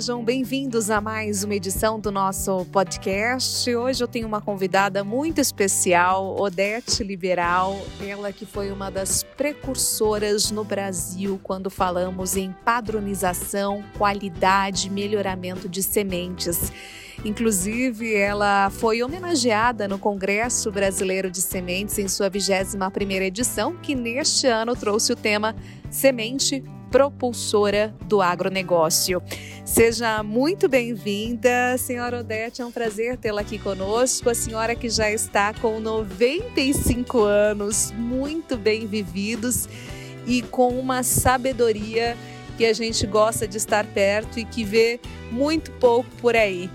sejam bem-vindos a mais uma edição do nosso podcast. Hoje eu tenho uma convidada muito especial, Odete Liberal, ela que foi uma das precursoras no Brasil quando falamos em padronização, qualidade, melhoramento de sementes. Inclusive, ela foi homenageada no Congresso Brasileiro de Sementes em sua 21ª edição, que neste ano trouxe o tema Semente propulsora do agronegócio. Seja muito bem-vinda, senhora Odete, é um prazer tê-la aqui conosco. A senhora que já está com 95 anos, muito bem vividos e com uma sabedoria que a gente gosta de estar perto e que vê muito pouco por aí.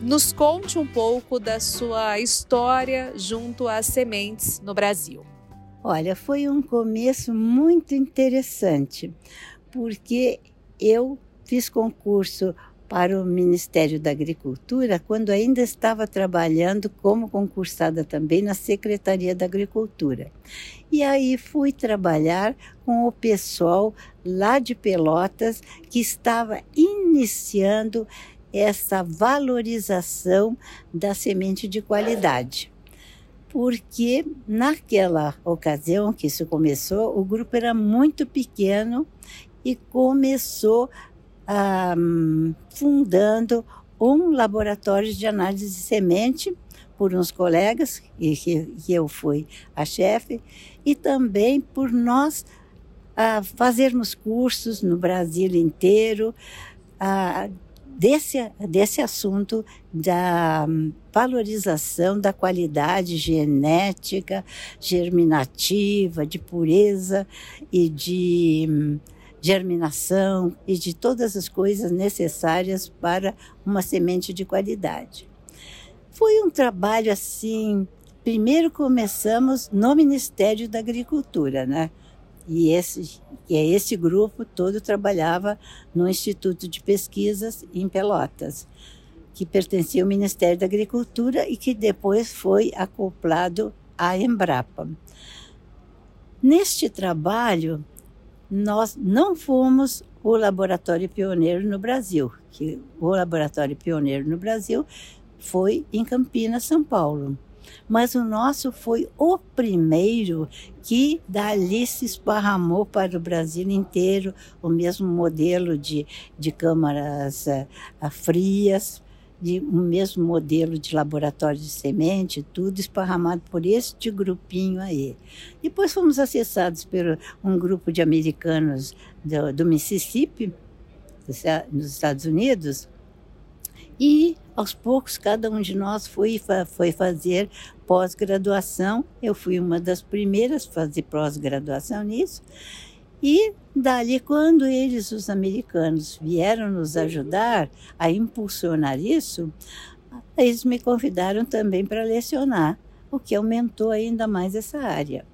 Nos conte um pouco da sua história junto às sementes no Brasil. Olha, foi um começo muito interessante, porque eu fiz concurso para o Ministério da Agricultura quando ainda estava trabalhando como concursada também na Secretaria da Agricultura. E aí fui trabalhar com o pessoal lá de Pelotas que estava iniciando essa valorização da semente de qualidade porque naquela ocasião que isso começou, o grupo era muito pequeno e começou um, fundando um laboratório de análise de semente por uns colegas, e que, eu fui a chefe, e também por nós uh, fazermos cursos no Brasil inteiro, uh, desse, desse assunto da valorização da qualidade genética, germinativa, de pureza e de hum, germinação e de todas as coisas necessárias para uma semente de qualidade. Foi um trabalho assim. Primeiro começamos no Ministério da Agricultura, né? E esse, é esse grupo todo trabalhava no Instituto de Pesquisas em Pelotas, que pertencia ao Ministério da Agricultura e que depois foi acoplado à Embrapa. Neste trabalho, nós não fomos o laboratório pioneiro no Brasil, que o laboratório pioneiro no Brasil foi em Campinas, São Paulo mas o nosso foi o primeiro que dali se esparramou para o Brasil inteiro, o mesmo modelo de, de câmaras uh, frias, de, o mesmo modelo de laboratório de semente, tudo esparramado por este grupinho aí. Depois fomos acessados por um grupo de americanos do, do Mississippi, nos Estados Unidos, e aos poucos cada um de nós foi, foi fazer pós-graduação. Eu fui uma das primeiras a fazer pós-graduação nisso. E dali, quando eles, os americanos, vieram nos ajudar a impulsionar isso, eles me convidaram também para lecionar, o que aumentou ainda mais essa área.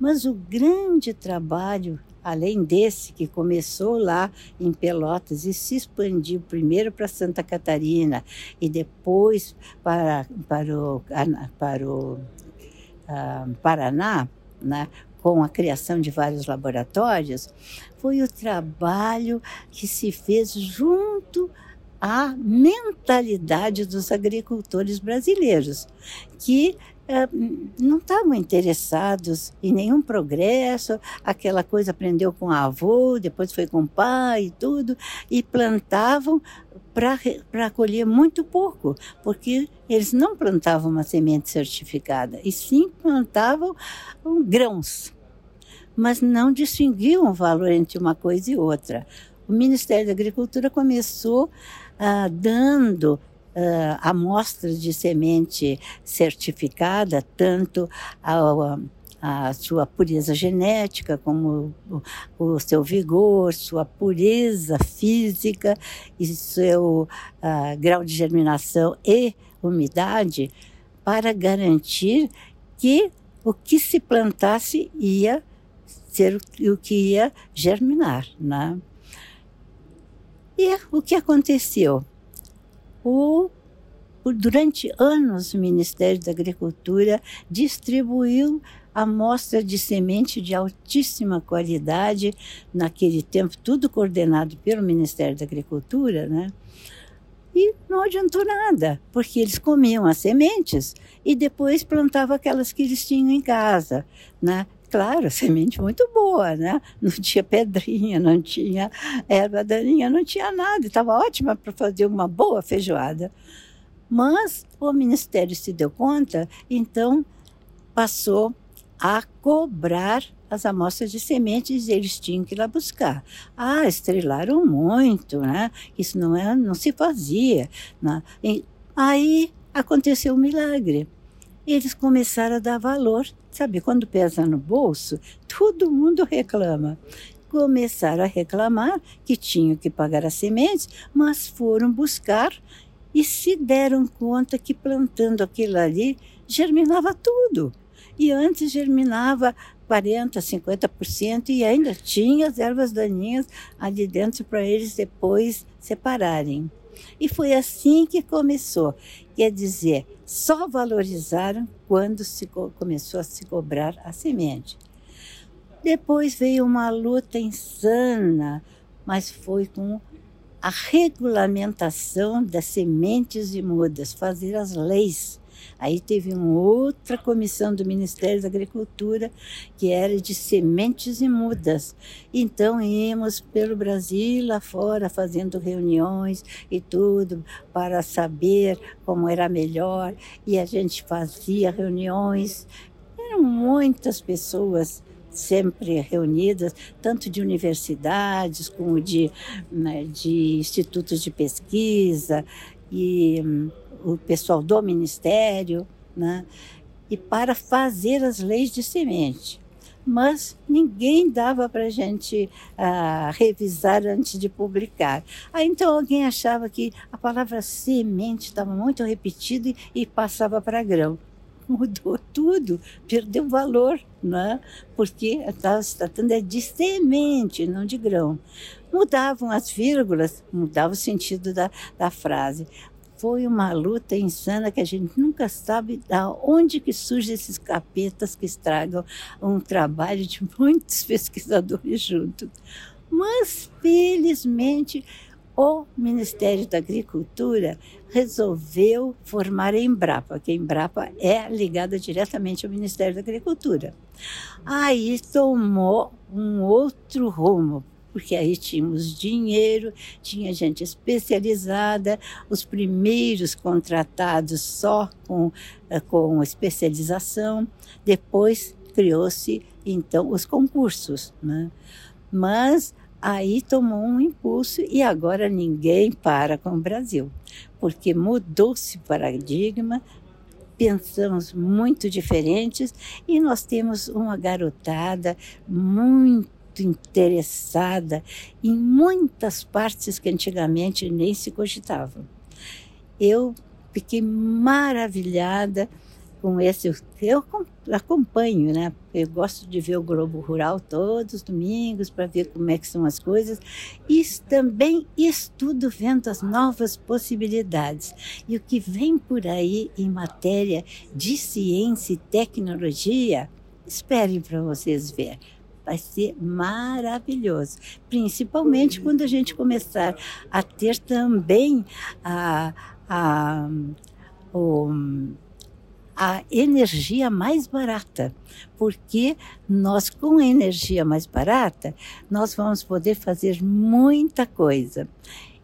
Mas o grande trabalho além desse que começou lá em Pelotas e se expandiu primeiro para Santa Catarina e depois para, para o, para o uh, Paraná, né, com a criação de vários laboratórios, foi o trabalho que se fez junto à mentalidade dos agricultores brasileiros, que não estavam interessados em nenhum progresso, aquela coisa aprendeu com a avô, depois foi com o pai e tudo, e plantavam para colher muito pouco, porque eles não plantavam uma semente certificada, e sim plantavam grãos, mas não distinguiam o valor entre uma coisa e outra. O Ministério da Agricultura começou ah, dando uh, amostras de semente certificada, tanto a, sua pureza genética, como o, o, seu vigor, sua pureza física e seu uh, grau de germinação e umidade, para garantir que o que se plantasse ia ser o que ia germinar. Né? E o que aconteceu? O durante anos o Ministério da Agricultura distribuiu amostra de semente de altíssima qualidade, naquele tempo, tudo coordenado pelo Ministério da Agricultura, né? E não adiantou nada, porque eles comiam as sementes e depois plantavam aquelas que eles tinham em casa, né? Claro, semente muito boa, né? Não tinha pedrinha, não tinha erva daninha, não tinha nada. Estava ótima para fazer uma boa feijoada. Mas o Ministério se deu conta, então passou a cobrar as amostras de sementes eles tinham que ir lá buscar. Ah, estrelaram muito, né? Isso não, é, não se fazia. Né? E aí aconteceu um milagre. Eles começaram a dar valor. Sabe, quando pesa no bolso, todo mundo reclama. Começaram a reclamar que tinham que pagar as sementes, mas foram buscar e se deram conta que plantando aquilo ali germinava tudo. E antes germinava 40%, 50% e ainda tinha as ervas daninhas ali dentro para eles depois separarem. E foi assim que começou. Quer dizer, só valorizaram quando se começou a se cobrar a semente. Depois veio uma luta insana, mas foi com a regulamentação das sementes e mudas, fazer as leis Aí teve uma outra comissão do Ministério da Agricultura que era de sementes e mudas. Então íamos pelo Brasil lá fora fazendo reuniões e tudo para saber como era melhor e a gente fazia reuniões. Eram muitas pessoas sempre reunidas, tanto de universidades como de, né, de institutos de pesquisa e o pessoal do Ministério, né? e para fazer as leis de semente. Mas ninguém dava para a gente uh, revisar antes de publicar. Aí então alguém achava que a palavra semente estava muito repetida e, passava para grão mudou tudo, perdeu valor, né? porque estava se tratando é de semente, não de grão. Mudavam as vírgulas, mudava o sentido da, da frase foi uma luta insana que a gente nunca sabe da onde que surgem esses capetas que estragam um trabalho de muitos pesquisadores juntos. Mas, felizmente, o Ministério da Agricultura resolveu formar a Embrapa, que a Embrapa é ligada diretamente ao Ministério da Agricultura. Aí tomou um outro rumo, porque aí tínhamos dinheiro, tinha gente especializada, os primeiros contratados só com, eh, com especialização, depois criou-se então os concursos, né? Mas aí tomou um impulso e agora ninguém para com o Brasil, porque mudou-se o paradigma, pensamos muito diferentes e nós temos uma garotada muito muito interessada em muitas partes que antigamente nem se cogitavam. Eu fiquei maravilhada com esse. Eu acompanho, né? Eu gosto de ver o Globo Rural todos os domingos para ver como é que são as coisas e também estudo vendo as novas possibilidades e o que vem por aí em matéria de ciência e tecnologia. Esperem para vocês ver vai ser maravilhoso. Principalmente quando a gente começar a ter também a, a, o, a energia mais barata, porque nós com a energia mais barata, nós vamos poder fazer muita coisa.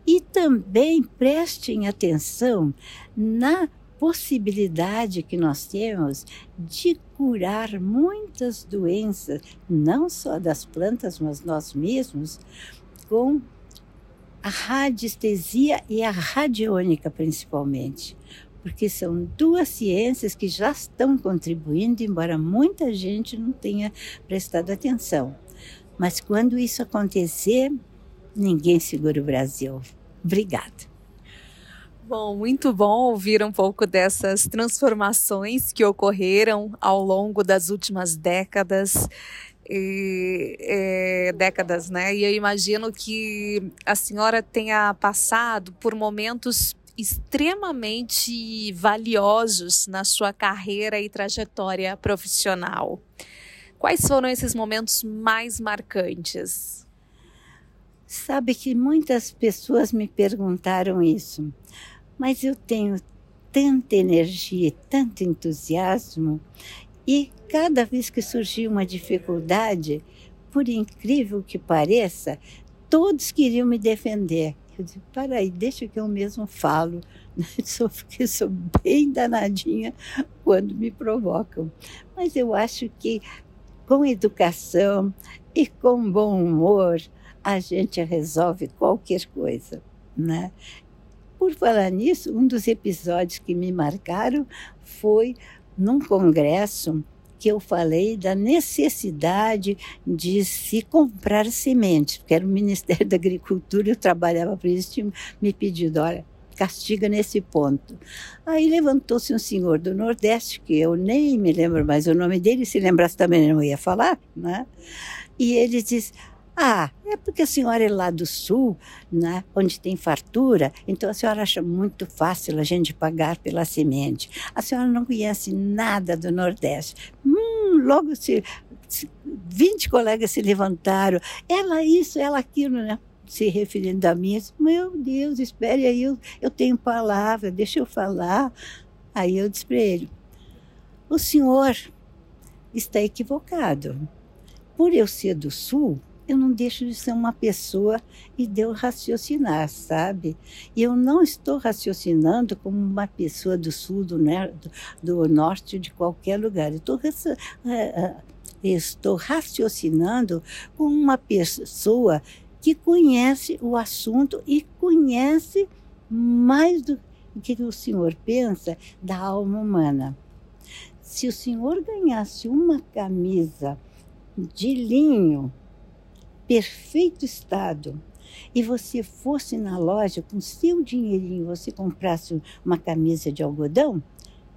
E também prestem atenção na possibilidade que nós temos de curar muitas doenças, não só das plantas, mas nós mesmos, com a radiestesia e a radiônica principalmente, porque são duas ciências que já estão contribuindo, embora muita gente não tenha prestado atenção. Mas quando isso acontecer, ninguém segura o Brasil. Obrigada. Bom, muito bom ouvir um pouco dessas transformações que ocorreram ao longo das últimas décadas. E, é, décadas, né? E eu imagino que a senhora tenha passado por momentos extremamente valiosos na sua carreira e trajetória profissional. Quais foram esses momentos mais marcantes? Sabe que muitas pessoas me perguntaram isso, mas eu tenho tanta energia, tanto entusiasmo, e cada vez que surgia uma dificuldade, por incrível que pareça, todos queriam me defender. Eu disse, para aí, deixa que eu mesmo falo. Sou, porque sou bem danadinha quando me provocam. Mas eu acho que com educação e com bom humor, a gente resolve qualquer coisa, né? Por falar nisso, um dos episódios que me marcaram foi num congresso que eu falei da necessidade de se comprar sementes, porque era o Ministério da Agricultura, eu trabalhava para isso, tinha me pedido, olha, castiga nesse ponto. Aí levantou-se um senhor do Nordeste, que eu nem me lembro mais o nome dele, se lembrasse também não ia falar, né? E ele disse, ah, é porque a senhora é lá do sul, né, onde tem fartura, então a senhora acha muito fácil a gente pagar pela semente. A senhora não conhece nada do Nordeste. Hum, logo se, se 20 colegas se levantaram. Ela isso, ela aquilo, né? Se referindo a mim, disse, meu Deus, espere aí, eu, eu tenho palavra, deixa eu falar. Aí eu disse para ele, o senhor está equivocado. Por eu ser do sul, eu não deixo de ser uma pessoa e de eu raciocinar, sabe? E eu não estou raciocinando como uma pessoa do sul, do, do, do norte, de qualquer lugar. Estou, é, é, estou raciocinando como uma pessoa que conhece o assunto e conhece mais do que o senhor pensa da alma humana. Se o senhor ganhasse uma camisa de linho perfeito estado e você fosse na loja com seu dinheirinho, você comprasse uma camisa de algodão,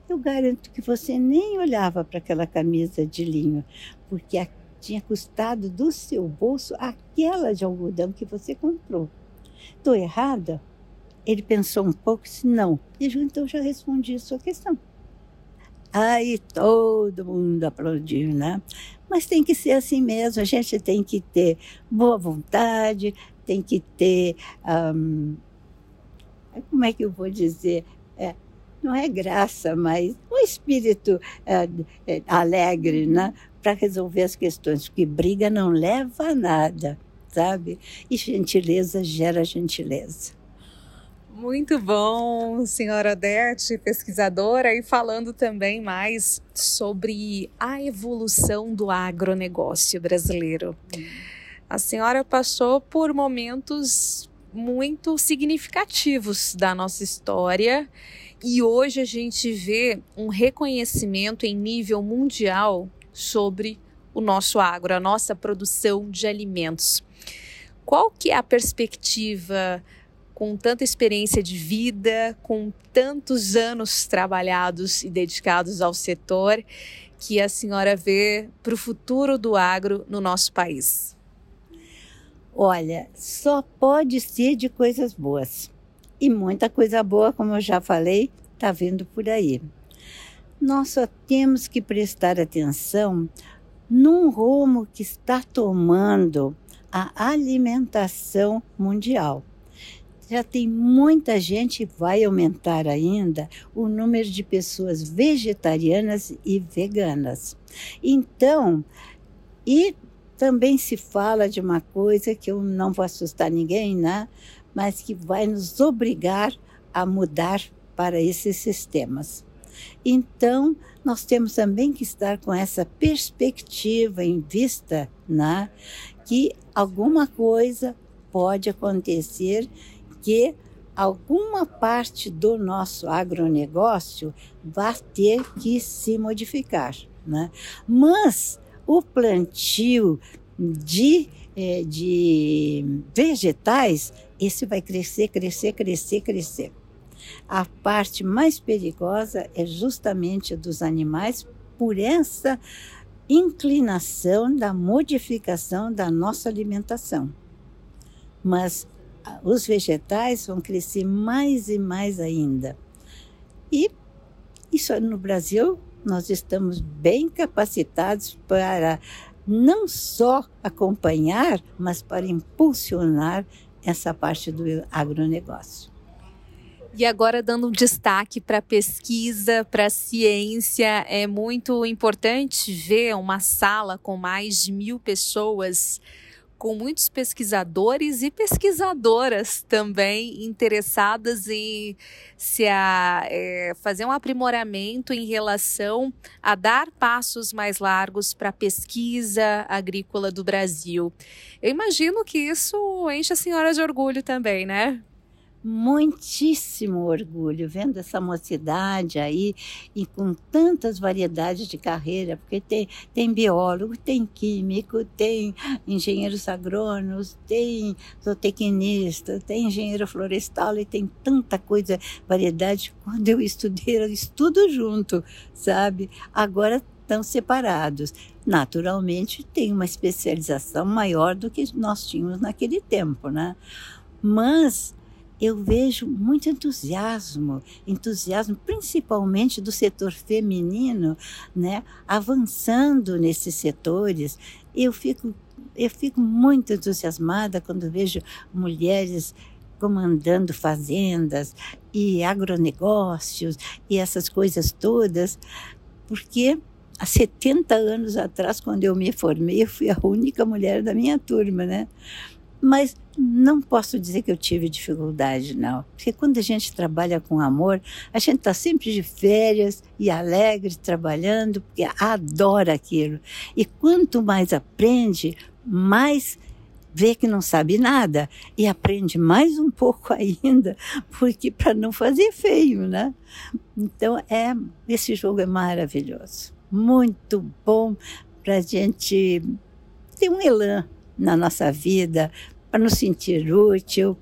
eu garanto que você nem olhava para aquela camisa de linho, porque tinha custado do seu bolso aquela de algodão que você comprou. Estou errada? Ele pensou um pouco e disse, não. E então já respondi a sua questão. Aí todo mundo aplaudiu, né? Mas tem que ser assim mesmo, a gente tem que ter boa vontade, tem que ter. Um, como é que eu vou dizer? É, não é graça, mas um espírito é, é, alegre, né? Para resolver as questões, porque briga não leva a nada, sabe? E gentileza gera gentileza. Muito bom, senhora Odete, pesquisadora, e falando também mais sobre a evolução do agronegócio brasileiro. A senhora passou por momentos muito significativos da nossa história e hoje a gente vê um reconhecimento em nível mundial sobre o nosso agro, a nossa produção de alimentos. Qual que é a perspectiva com tanta experiência de vida, com tantos anos trabalhados e dedicados ao setor, que a senhora vê para o futuro do agro no nosso país? Olha, só pode ser de coisas boas. E muita coisa boa, como eu já falei, está vindo por aí. Nós só temos que prestar atenção num rumo que está tomando a alimentação mundial já tem muita gente, vai aumentar ainda o número de pessoas vegetarianas e veganas. Então, e também se fala de uma coisa que eu não vou assustar ninguém, né? Mas que vai nos obrigar a mudar para esses sistemas. Então, nós temos também que estar com essa perspectiva em vista, né? Que alguma coisa pode acontecer que alguma parte do nosso agronegócio vai ter que se modificar. Né? Mas o plantio de, eh, de vegetais, esse vai crescer, crescer, crescer, crescer. A parte mais perigosa é justamente dos animais por essa inclinação da modificação da nossa alimentação. Mas os vegetais vão crescer mais e mais ainda. E isso no Brasil nós estamos bem capacitados para não só acompanhar, mas para impulsionar essa parte do agronegócio. E agora, dando um destaque para a pesquisa, para a ciência, é muito importante ver uma sala com mais de mil pessoas com muitos pesquisadores e pesquisadoras também interessadas em se a, é, fazer um aprimoramento em relação a dar passos mais largos para a pesquisa agrícola do Brasil. Eu imagino que isso enche a senhora de orgulho também, né? Muitíssimo orgulho vendo essa mocidade aí e com tantas variedades de carreira, porque tem, tem biólogo, tem químico, tem engenheiros agrônomos, tem zootecnista, tem engenheiro florestal e tem tanta coisa, variedade. Quando eu estudei, era tudo junto, sabe? Agora estão separados. Naturalmente, tem uma especialização maior do que nós tínhamos naquele tempo, né? Mas eu vejo muito entusiasmo, entusiasmo principalmente do setor feminino, né, avançando nesses setores. Eu fico eu fico muito entusiasmada quando vejo mulheres comandando fazendas e agronegócios e essas coisas todas, porque há 70 anos atrás, quando eu me formei, eu fui a única mulher da minha turma, né? Mas não posso dizer que eu tive dificuldade, não. Porque quando a gente trabalha com amor, a gente está sempre de férias e alegre trabalhando, porque adora aquilo. E quanto mais aprende, mais vê que não sabe nada e aprende mais um pouco ainda, porque para não fazer feio, né? Então é esse jogo é maravilhoso, muito bom para a gente ter um elan na nossa vida, para nos sentir útil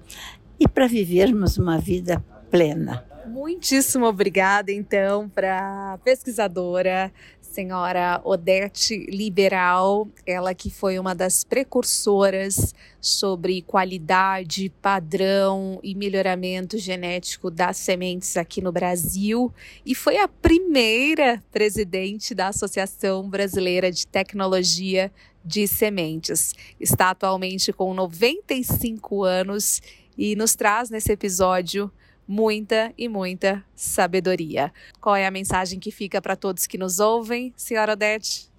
e para vivermos uma vida plena. Muitíssimo obrigada, então, para a pesquisadora, senhora Odete Liberal, ela que foi uma das precursoras sobre qualidade, padrão e melhoramento genético das sementes aqui no Brasil e foi a primeira presidente da Associação Brasileira de Tecnologia de Sementes. Está atualmente com 95 anos e nos traz nesse episódio muita e muita sabedoria. Qual é a mensagem que fica para todos que nos ouvem, senhora Odete?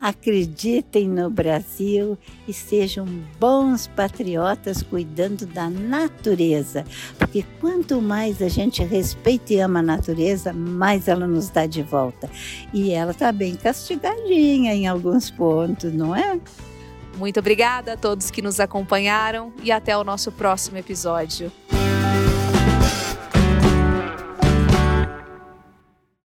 Acreditem no Brasil e sejam bons patriotas cuidando da natureza, porque quanto mais a gente respeita e ama a natureza, mais ela nos dá de volta. E ela está bem castigadinha em alguns pontos, não é? Muito obrigada a todos que nos acompanharam e até o nosso próximo episódio.